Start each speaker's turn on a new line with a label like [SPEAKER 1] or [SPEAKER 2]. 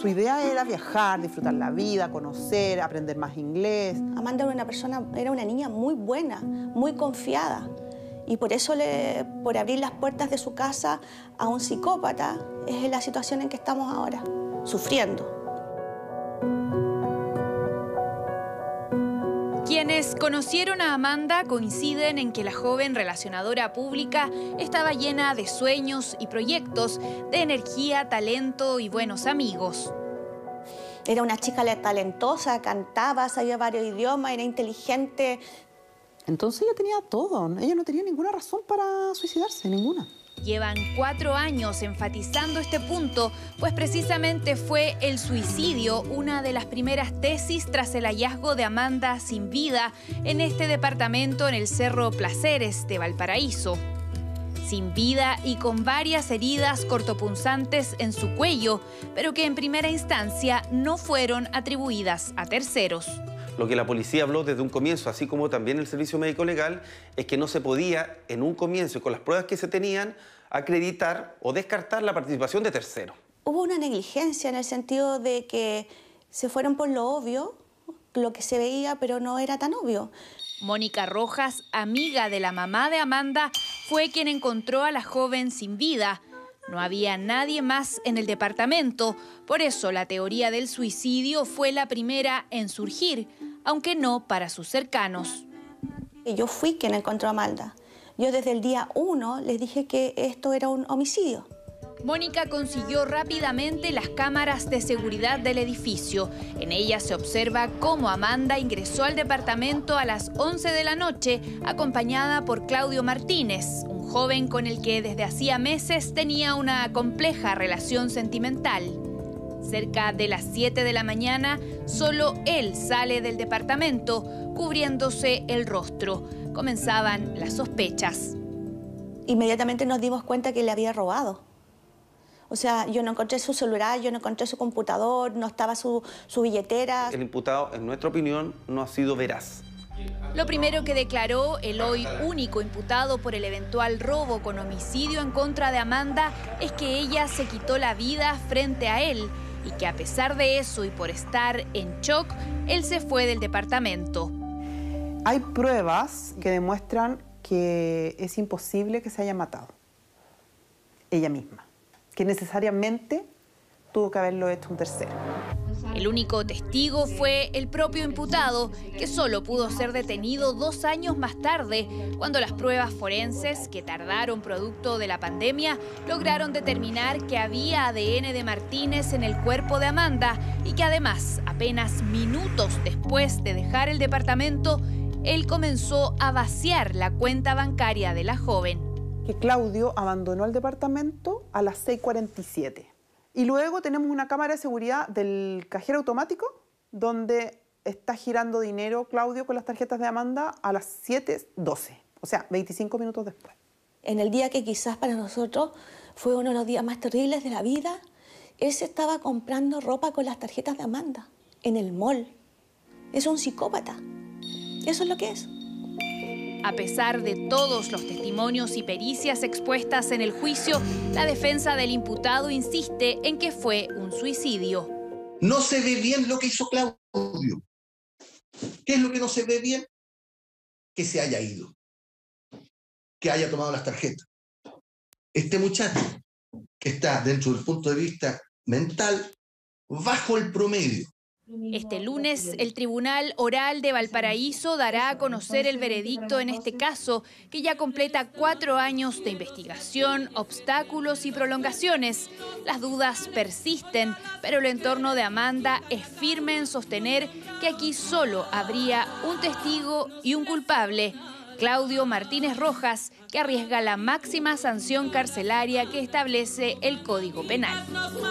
[SPEAKER 1] Su idea era viajar, disfrutar la vida, conocer, aprender más inglés.
[SPEAKER 2] Amanda era una persona, era una niña muy buena, muy confiada. Y por eso, le, por abrir las puertas de su casa a un psicópata, es la situación en que estamos ahora, sufriendo.
[SPEAKER 3] Quienes conocieron a Amanda coinciden en que la joven relacionadora pública estaba llena de sueños y proyectos, de energía, talento y buenos amigos.
[SPEAKER 2] Era una chica talentosa, cantaba, sabía varios idiomas, era inteligente.
[SPEAKER 1] Entonces ella tenía todo, ella no tenía ninguna razón para suicidarse, ninguna.
[SPEAKER 3] Llevan cuatro años enfatizando este punto, pues precisamente fue el suicidio una de las primeras tesis tras el hallazgo de Amanda sin vida en este departamento en el Cerro Placeres de Valparaíso. Sin vida y con varias heridas cortopunzantes en su cuello, pero que en primera instancia no fueron atribuidas a terceros.
[SPEAKER 4] Lo que la policía habló desde un comienzo, así como también el servicio médico legal, es que no se podía en un comienzo y con las pruebas que se tenían acreditar o descartar la participación de terceros.
[SPEAKER 2] Hubo una negligencia en el sentido de que se fueron por lo obvio, lo que se veía, pero no era tan obvio.
[SPEAKER 3] Mónica Rojas, amiga de la mamá de Amanda, fue quien encontró a la joven sin vida. No había nadie más en el departamento, por eso la teoría del suicidio fue la primera en surgir, aunque no para sus cercanos.
[SPEAKER 2] Yo fui quien encontró a Amanda. Yo desde el día uno les dije que esto era un homicidio.
[SPEAKER 3] Mónica consiguió rápidamente las cámaras de seguridad del edificio. En ellas se observa cómo Amanda ingresó al departamento a las 11 de la noche, acompañada por Claudio Martínez, un joven con el que desde hacía meses tenía una compleja relación sentimental. Cerca de las 7 de la mañana, solo él sale del departamento, cubriéndose el rostro. Comenzaban las sospechas.
[SPEAKER 2] Inmediatamente nos dimos cuenta que le había robado. O sea, yo no encontré su celular, yo no encontré su computador, no estaba su, su billetera.
[SPEAKER 4] El imputado, en nuestra opinión, no ha sido veraz.
[SPEAKER 3] Lo primero que declaró el hoy único imputado por el eventual robo con homicidio en contra de Amanda es que ella se quitó la vida frente a él y que a pesar de eso y por estar en shock, él se fue del departamento.
[SPEAKER 1] Hay pruebas que demuestran que es imposible que se haya matado ella misma, que necesariamente tuvo que haberlo hecho un tercero.
[SPEAKER 3] El único testigo fue el propio imputado, que solo pudo ser detenido dos años más tarde, cuando las pruebas forenses, que tardaron producto de la pandemia, lograron determinar que había ADN de Martínez en el cuerpo de Amanda y que además, apenas minutos después de dejar el departamento, él comenzó a vaciar la cuenta bancaria de la joven.
[SPEAKER 1] Que Claudio abandonó el departamento a las 6.47 y luego tenemos una cámara de seguridad del cajero automático donde está girando dinero Claudio con las tarjetas de Amanda a las 7.12, o sea, 25 minutos después.
[SPEAKER 2] En el día que quizás para nosotros fue uno de los días más terribles de la vida, él se estaba comprando ropa con las tarjetas de Amanda en el mall. Es un psicópata. Eso es lo que es.
[SPEAKER 3] A pesar de todos los testimonios y pericias expuestas en el juicio, la defensa del imputado insiste en que fue un suicidio.
[SPEAKER 5] No se ve bien lo que hizo Claudio. ¿Qué es lo que no se ve bien? Que se haya ido, que haya tomado las tarjetas. Este muchacho, que está dentro del punto de vista mental, bajo el promedio,
[SPEAKER 3] este lunes, el Tribunal Oral de Valparaíso dará a conocer el veredicto en este caso, que ya completa cuatro años de investigación, obstáculos y prolongaciones. Las dudas persisten, pero el entorno de Amanda es firme en sostener que aquí solo habría un testigo y un culpable. Claudio Martínez Rojas, que arriesga la máxima sanción carcelaria que establece el Código Penal.